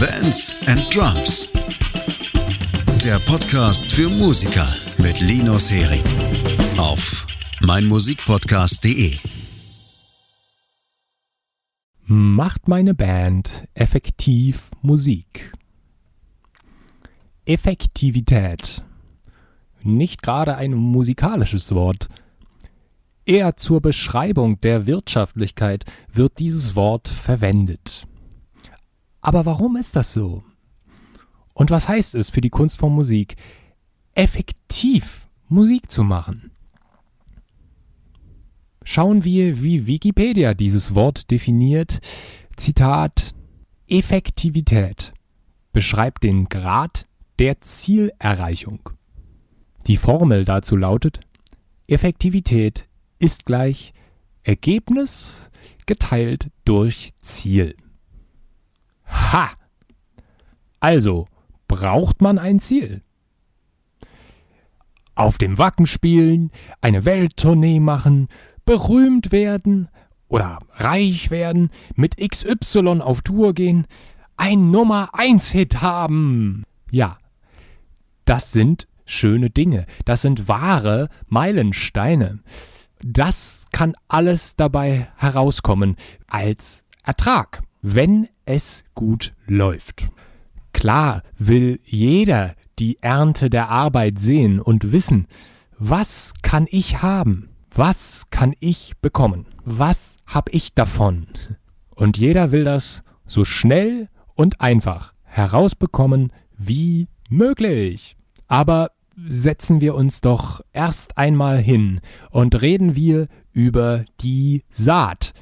Bands and Drums. Der Podcast für Musiker mit Linus Hering. Auf meinmusikpodcast.de. Macht meine Band effektiv Musik? Effektivität. Nicht gerade ein musikalisches Wort. Eher zur Beschreibung der Wirtschaftlichkeit wird dieses Wort verwendet. Aber warum ist das so? Und was heißt es für die Kunst von Musik, effektiv Musik zu machen? Schauen wir, wie Wikipedia dieses Wort definiert. Zitat Effektivität beschreibt den Grad der Zielerreichung. Die Formel dazu lautet Effektivität ist gleich Ergebnis geteilt durch Ziel. Ha! Also braucht man ein Ziel. Auf dem Wacken spielen, eine Welttournee machen, berühmt werden oder reich werden, mit XY auf Tour gehen, ein Nummer 1 Hit haben. Ja, das sind schöne Dinge, das sind wahre Meilensteine. Das kann alles dabei herauskommen als Ertrag wenn es gut läuft. Klar will jeder die Ernte der Arbeit sehen und wissen, was kann ich haben? Was kann ich bekommen? Was hab ich davon? Und jeder will das so schnell und einfach herausbekommen wie möglich. Aber setzen wir uns doch erst einmal hin und reden wir über die Saat,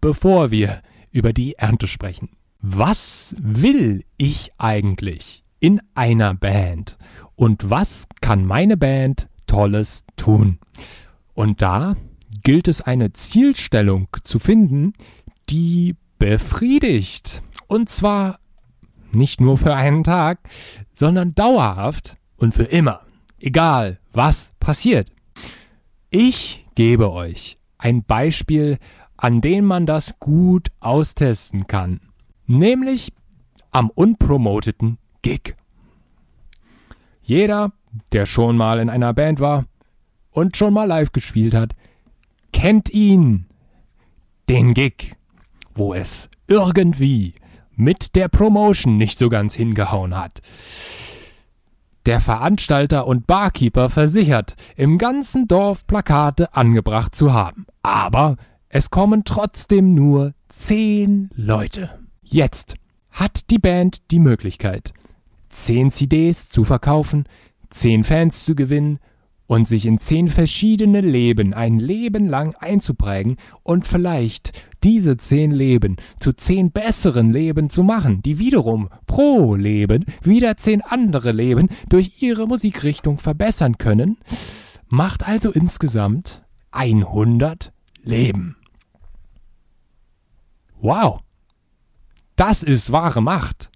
bevor wir über die Ernte sprechen. Was will ich eigentlich in einer Band? Und was kann meine Band Tolles tun? Und da gilt es eine Zielstellung zu finden, die befriedigt. Und zwar nicht nur für einen Tag, sondern dauerhaft und für immer. Egal, was passiert. Ich gebe euch ein Beispiel an denen man das gut austesten kann. Nämlich am unpromoteten Gig. Jeder, der schon mal in einer Band war und schon mal live gespielt hat, kennt ihn. Den Gig, wo es irgendwie mit der Promotion nicht so ganz hingehauen hat. Der Veranstalter und Barkeeper versichert, im ganzen Dorf Plakate angebracht zu haben. Aber es kommen trotzdem nur zehn Leute. Jetzt hat die Band die Möglichkeit, zehn CDs zu verkaufen, zehn Fans zu gewinnen und sich in zehn verschiedene Leben ein Leben lang einzuprägen und vielleicht diese zehn Leben zu zehn besseren Leben zu machen, die wiederum pro Leben wieder zehn andere Leben durch ihre Musikrichtung verbessern können, macht also insgesamt 100 Leben. Wow, das ist wahre Macht.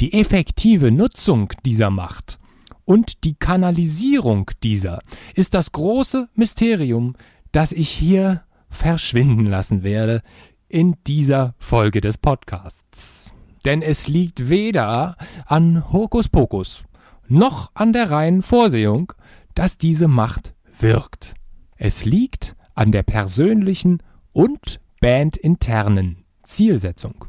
Die effektive Nutzung dieser Macht und die Kanalisierung dieser ist das große Mysterium, das ich hier verschwinden lassen werde in dieser Folge des Podcasts. Denn es liegt weder an Hokuspokus noch an der reinen Vorsehung, dass diese Macht wirkt. Es liegt an der persönlichen und bandinternen Zielsetzung.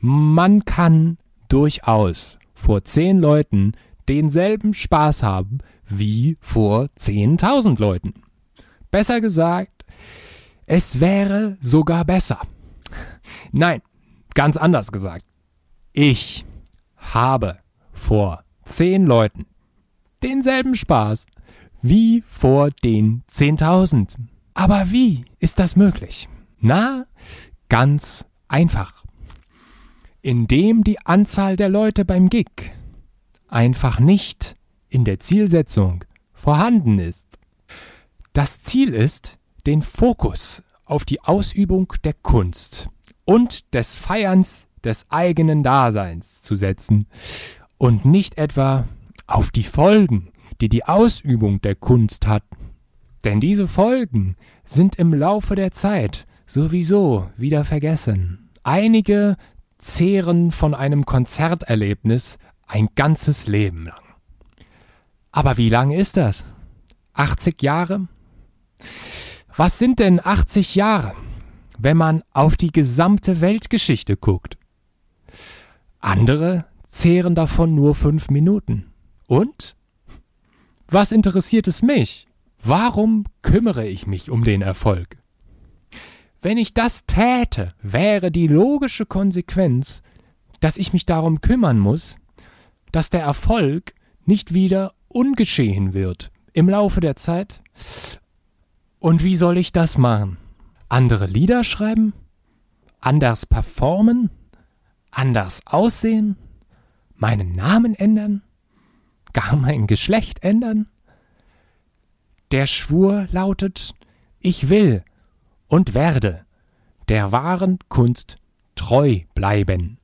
Man kann durchaus vor zehn Leuten denselben Spaß haben wie vor zehntausend Leuten. Besser gesagt, es wäre sogar besser. Nein, ganz anders gesagt. Ich habe vor zehn Leuten denselben Spaß wie vor den zehntausend. Aber wie ist das möglich? Na, ganz einfach. Indem die Anzahl der Leute beim Gig einfach nicht in der Zielsetzung vorhanden ist. Das Ziel ist, den Fokus auf die Ausübung der Kunst und des Feierns des eigenen Daseins zu setzen und nicht etwa auf die Folgen, die die Ausübung der Kunst hat. Denn diese Folgen sind im Laufe der Zeit sowieso wieder vergessen. Einige zehren von einem Konzerterlebnis ein ganzes Leben lang. Aber wie lang ist das? 80 Jahre? Was sind denn 80 Jahre, wenn man auf die gesamte Weltgeschichte guckt? Andere zehren davon nur fünf Minuten. Und? Was interessiert es mich? Warum kümmere ich mich um den Erfolg? Wenn ich das täte, wäre die logische Konsequenz, dass ich mich darum kümmern muss, dass der Erfolg nicht wieder ungeschehen wird im Laufe der Zeit. Und wie soll ich das machen? Andere Lieder schreiben? Anders performen? Anders aussehen? Meinen Namen ändern? Gar mein Geschlecht ändern? Der Schwur lautet, ich will und werde der wahren Kunst treu bleiben.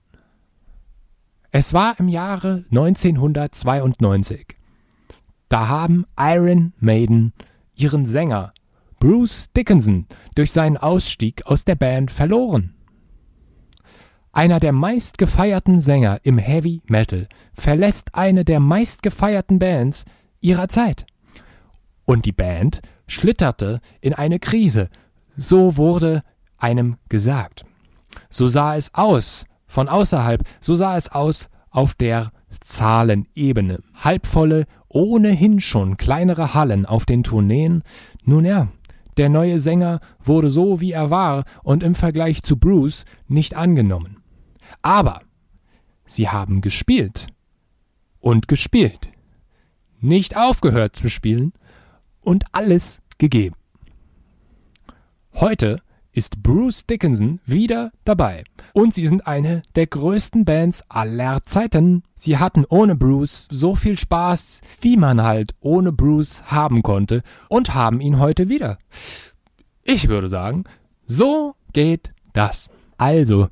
Es war im Jahre 1992. Da haben Iron Maiden ihren Sänger Bruce Dickinson durch seinen Ausstieg aus der Band verloren. Einer der meistgefeierten Sänger im Heavy Metal verlässt eine der meistgefeierten Bands ihrer Zeit. Und die Band schlitterte in eine Krise so wurde einem gesagt. So sah es aus von außerhalb, so sah es aus auf der Zahlenebene. Halbvolle, ohnehin schon kleinere Hallen auf den Tourneen. Nun ja, der neue Sänger wurde so, wie er war und im Vergleich zu Bruce nicht angenommen. Aber sie haben gespielt und gespielt, nicht aufgehört zu spielen und alles gegeben. Heute ist Bruce Dickinson wieder dabei. Und sie sind eine der größten Bands aller Zeiten. Sie hatten ohne Bruce so viel Spaß, wie man halt ohne Bruce haben konnte und haben ihn heute wieder. Ich würde sagen, so geht das. Also,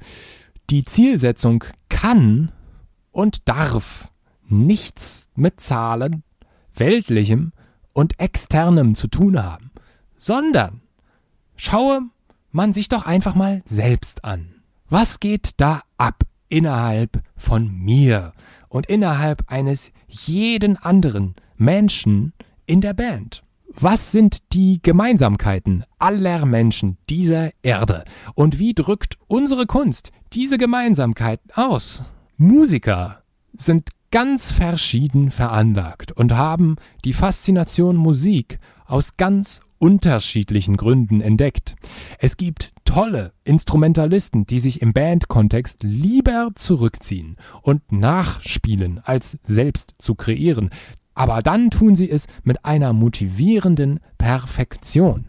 die Zielsetzung kann und darf nichts mit Zahlen, weltlichem und externem zu tun haben, sondern Schaue man sich doch einfach mal selbst an. Was geht da ab innerhalb von mir und innerhalb eines jeden anderen Menschen in der Band? Was sind die Gemeinsamkeiten aller Menschen dieser Erde? Und wie drückt unsere Kunst diese Gemeinsamkeiten aus? Musiker sind ganz verschieden veranlagt und haben die Faszination Musik aus ganz unterschiedlichen Gründen entdeckt. Es gibt tolle Instrumentalisten, die sich im Bandkontext lieber zurückziehen und nachspielen, als selbst zu kreieren. Aber dann tun sie es mit einer motivierenden Perfektion.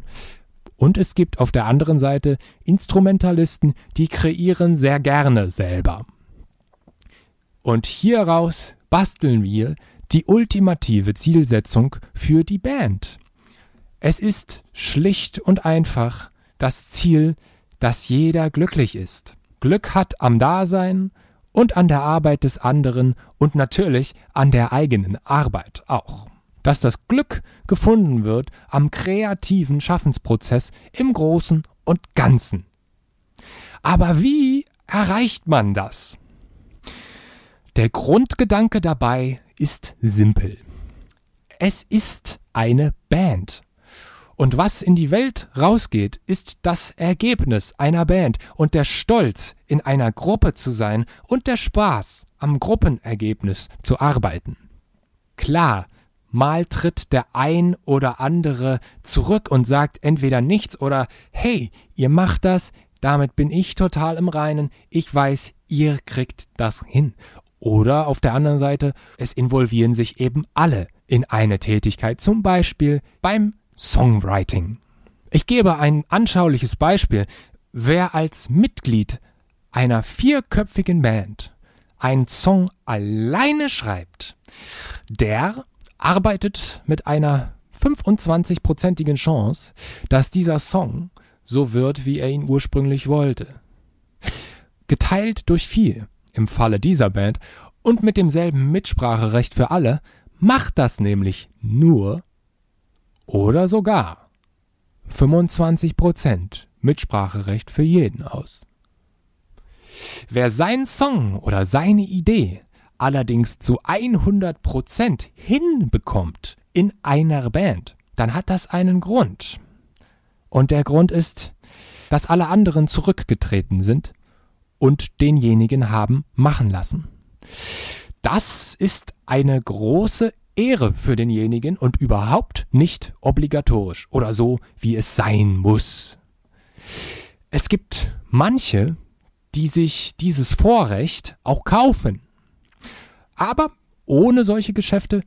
Und es gibt auf der anderen Seite Instrumentalisten, die kreieren sehr gerne selber. Und hieraus basteln wir die ultimative Zielsetzung für die Band. Es ist schlicht und einfach das Ziel, dass jeder glücklich ist. Glück hat am Dasein und an der Arbeit des anderen und natürlich an der eigenen Arbeit auch. Dass das Glück gefunden wird am kreativen Schaffensprozess im Großen und Ganzen. Aber wie erreicht man das? Der Grundgedanke dabei ist simpel. Es ist eine Band. Und was in die Welt rausgeht, ist das Ergebnis einer Band und der Stolz, in einer Gruppe zu sein und der Spaß, am Gruppenergebnis zu arbeiten. Klar, mal tritt der ein oder andere zurück und sagt entweder nichts oder hey, ihr macht das, damit bin ich total im Reinen, ich weiß, ihr kriegt das hin. Oder auf der anderen Seite, es involvieren sich eben alle in eine Tätigkeit, zum Beispiel beim Songwriting. Ich gebe ein anschauliches Beispiel. Wer als Mitglied einer vierköpfigen Band einen Song alleine schreibt, der arbeitet mit einer 25-prozentigen Chance, dass dieser Song so wird, wie er ihn ursprünglich wollte. Geteilt durch vier im Falle dieser Band und mit demselben Mitspracherecht für alle macht das nämlich nur oder sogar 25% Mitspracherecht für jeden aus. Wer seinen Song oder seine Idee allerdings zu 100% hinbekommt in einer Band, dann hat das einen Grund. Und der Grund ist, dass alle anderen zurückgetreten sind und denjenigen haben machen lassen. Das ist eine große Ehre für denjenigen und überhaupt nicht obligatorisch oder so, wie es sein muss. Es gibt manche, die sich dieses Vorrecht auch kaufen. Aber ohne solche Geschäfte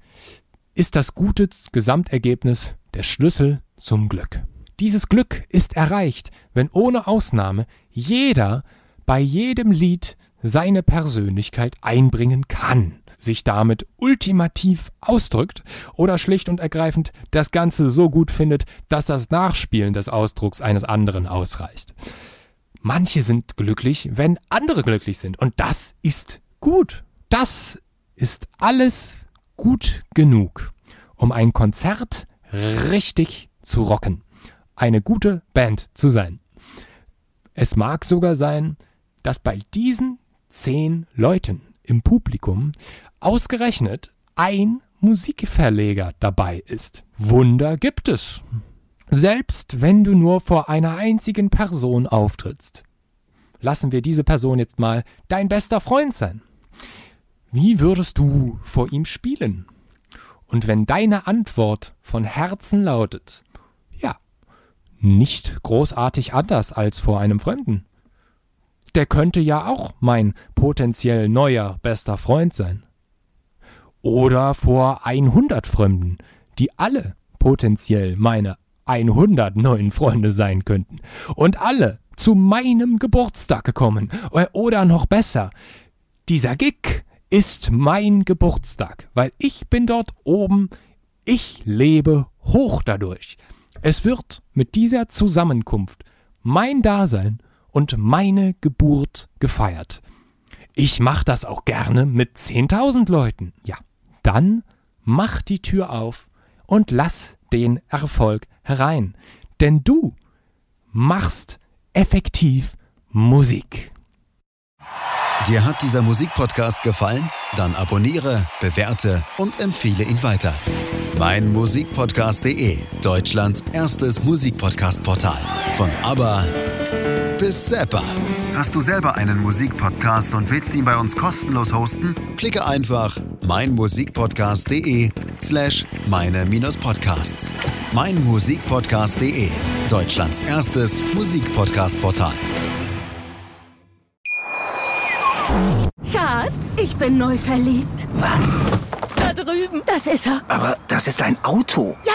ist das gute Gesamtergebnis der Schlüssel zum Glück. Dieses Glück ist erreicht, wenn ohne Ausnahme jeder bei jedem Lied seine Persönlichkeit einbringen kann, sich damit ultimativ ausdrückt oder schlicht und ergreifend das Ganze so gut findet, dass das Nachspielen des Ausdrucks eines anderen ausreicht. Manche sind glücklich, wenn andere glücklich sind, und das ist gut. Das ist alles gut genug, um ein Konzert richtig zu rocken, eine gute Band zu sein. Es mag sogar sein, dass bei diesen zehn Leuten im Publikum ausgerechnet ein Musikverleger dabei ist. Wunder gibt es. Selbst wenn du nur vor einer einzigen Person auftrittst. Lassen wir diese Person jetzt mal dein bester Freund sein. Wie würdest du vor ihm spielen? Und wenn deine Antwort von Herzen lautet, ja, nicht großartig anders als vor einem Fremden, der könnte ja auch mein potenziell neuer bester Freund sein. Oder vor 100 Fremden, die alle potenziell meine 100 neuen Freunde sein könnten. Und alle zu meinem Geburtstag gekommen. Oder noch besser, dieser Gig ist mein Geburtstag, weil ich bin dort oben, ich lebe hoch dadurch. Es wird mit dieser Zusammenkunft mein Dasein und meine Geburt gefeiert. Ich mach das auch gerne mit 10.000 Leuten. Ja, dann mach die Tür auf und lass den Erfolg herein. Denn du machst effektiv Musik. Dir hat dieser Musikpodcast gefallen? Dann abonniere, bewerte und empfehle ihn weiter. Mein Musikpodcast.de, Deutschlands erstes Musikpodcast-Portal. Von ABBA bis Zappa. Hast du selber einen Musikpodcast und willst ihn bei uns kostenlos hosten? Klicke einfach meinmusikpodcast.de slash meine-podcasts. Meinmusikpodcast.de, Deutschlands erstes Musikpodcast-Portal. Schatz, ich bin neu verliebt. Was? Da drüben. Das ist er. Aber das ist ein Auto. Ja,